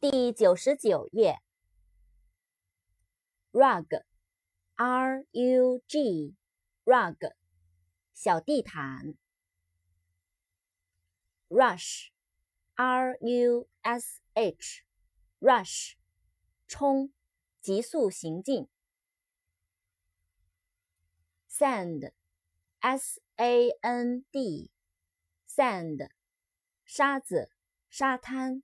第九十九页。rug，r u g，rug，小地毯。rush，r u s h，rush，冲，急速行进。sand，s a n d，sand，沙子，沙滩。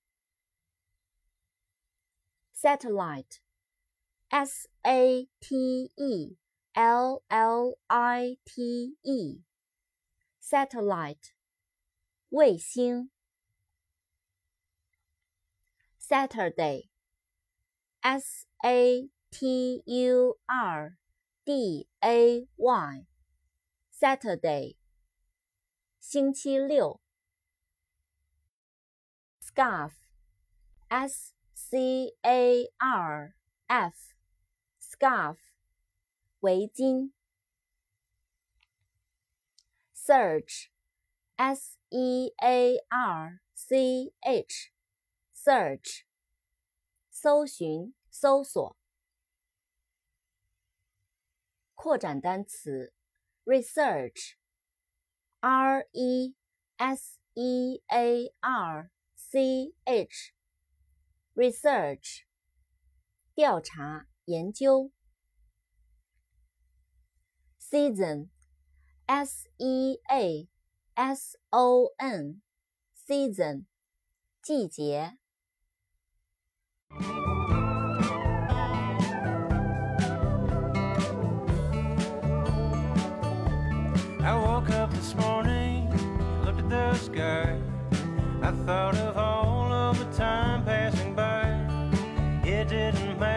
satellite, s a t e l l i t e, satellite, 卫星。Saturday, s a t u r d a y, Saturday, 星期六。Scarf, s C A R F，scarf，围巾。Search，S E A R C H，search，搜寻、搜索。扩展单词，research，R E S E A R C H。 research 调查研究，season s e a s o n season 季节。I woke up this morning, looked at the sky. I thought of didn't matter.